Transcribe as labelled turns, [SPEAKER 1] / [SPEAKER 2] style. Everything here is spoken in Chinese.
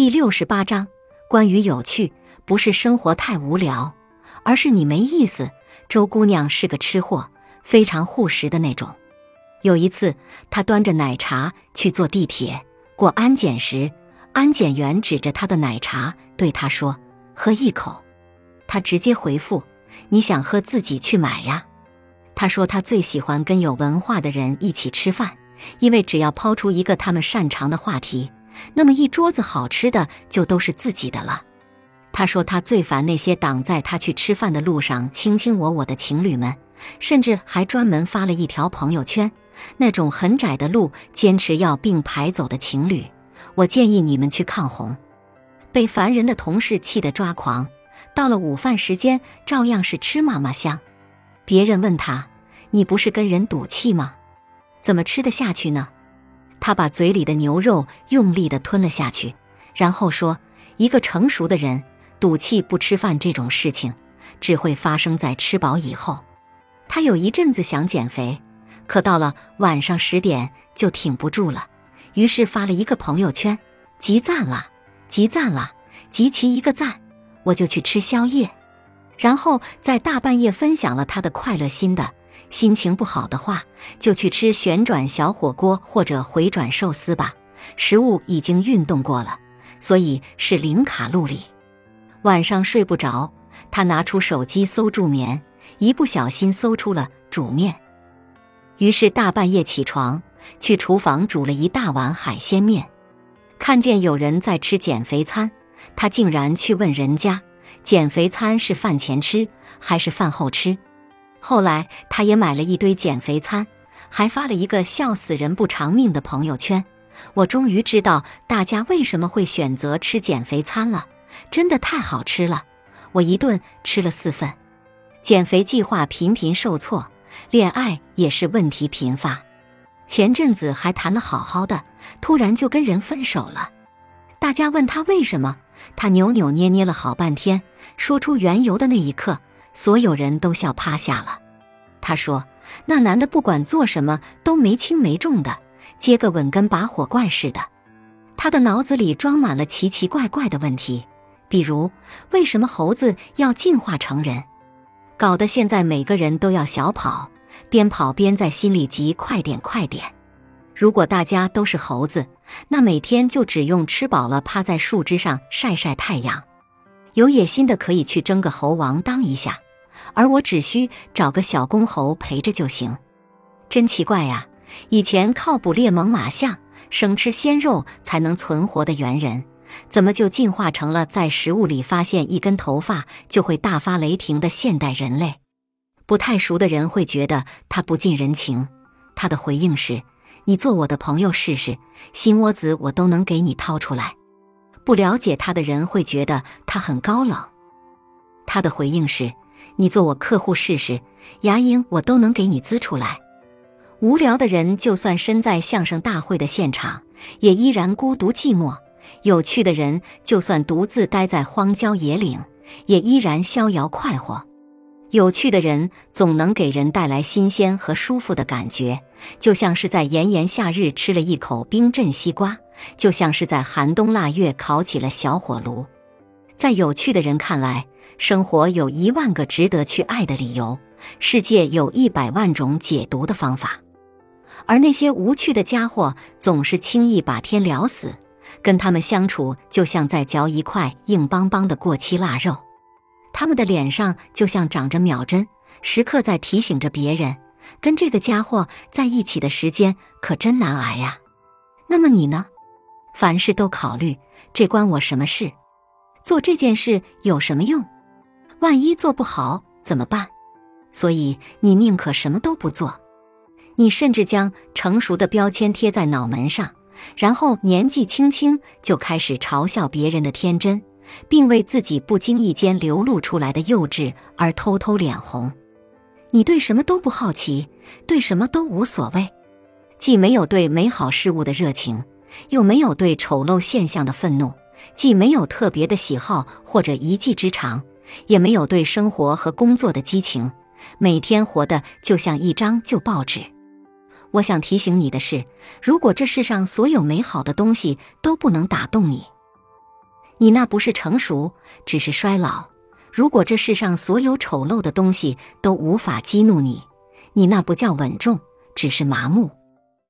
[SPEAKER 1] 第六十八章，关于有趣，不是生活太无聊，而是你没意思。周姑娘是个吃货，非常护食的那种。有一次，她端着奶茶去坐地铁，过安检时，安检员指着她的奶茶对她说：“喝一口。”她直接回复：“你想喝自己去买呀。”她说她最喜欢跟有文化的人一起吃饭，因为只要抛出一个他们擅长的话题。那么一桌子好吃的就都是自己的了。他说他最烦那些挡在他去吃饭的路上卿卿我我的情侣们，甚至还专门发了一条朋友圈，那种很窄的路坚持要并排走的情侣，我建议你们去抗洪。被烦人的同事气得抓狂，到了午饭时间照样是吃嘛嘛香。别人问他：“你不是跟人赌气吗？怎么吃得下去呢？”他把嘴里的牛肉用力地吞了下去，然后说：“一个成熟的人赌气不吃饭这种事情，只会发生在吃饱以后。”他有一阵子想减肥，可到了晚上十点就挺不住了，于是发了一个朋友圈：“集赞了，集赞了，集齐一个赞，我就去吃宵夜。”然后在大半夜分享了他的快乐心的。心情不好的话，就去吃旋转小火锅或者回转寿司吧。食物已经运动过了，所以是零卡路里。晚上睡不着，他拿出手机搜助眠，一不小心搜出了煮面。于是大半夜起床，去厨房煮了一大碗海鲜面。看见有人在吃减肥餐，他竟然去问人家：减肥餐是饭前吃还是饭后吃？后来，他也买了一堆减肥餐，还发了一个笑死人不偿命的朋友圈。我终于知道大家为什么会选择吃减肥餐了，真的太好吃了！我一顿吃了四份。减肥计划频频受挫，恋爱也是问题频发。前阵子还谈得好好的，突然就跟人分手了。大家问他为什么，他扭扭捏捏了好半天，说出缘由的那一刻。所有人都笑趴下了。他说：“那男的不管做什么都没轻没重的，接个吻跟拔火罐似的。他的脑子里装满了奇奇怪怪的问题，比如为什么猴子要进化成人，搞得现在每个人都要小跑，边跑边在心里急快点快点。如果大家都是猴子，那每天就只用吃饱了趴在树枝上晒晒太阳。”有野心的可以去争个猴王当一下，而我只需找个小公猴陪着就行。真奇怪呀！以前靠捕猎猛犸象、生吃鲜肉才能存活的猿人，怎么就进化成了在食物里发现一根头发就会大发雷霆的现代人类？不太熟的人会觉得他不近人情。他的回应是：“你做我的朋友试试，心窝子我都能给你掏出来。”不了解他的人会觉得他很高冷。他的回应是：“你做我客户试试，牙龈我都能给你滋出来。”无聊的人就算身在相声大会的现场，也依然孤独寂寞；有趣的人就算独自待在荒郊野岭，也依然逍遥快活。有趣的人总能给人带来新鲜和舒服的感觉，就像是在炎炎夏日吃了一口冰镇西瓜。就像是在寒冬腊月烤起了小火炉，在有趣的人看来，生活有一万个值得去爱的理由，世界有一百万种解读的方法，而那些无趣的家伙总是轻易把天聊死。跟他们相处，就像在嚼一块硬邦邦的过期腊肉，他们的脸上就像长着秒针，时刻在提醒着别人，跟这个家伙在一起的时间可真难挨呀。那么你呢？凡事都考虑，这关我什么事？做这件事有什么用？万一做不好怎么办？所以你宁可什么都不做。你甚至将成熟的标签贴在脑门上，然后年纪轻轻就开始嘲笑别人的天真，并为自己不经意间流露出来的幼稚而偷偷脸红。你对什么都不好奇，对什么都无所谓，既没有对美好事物的热情。又没有对丑陋现象的愤怒，既没有特别的喜好或者一技之长，也没有对生活和工作的激情，每天活的就像一张旧报纸。我想提醒你的是，如果这世上所有美好的东西都不能打动你，你那不是成熟，只是衰老。如果这世上所有丑陋的东西都无法激怒你，你那不叫稳重，只是麻木。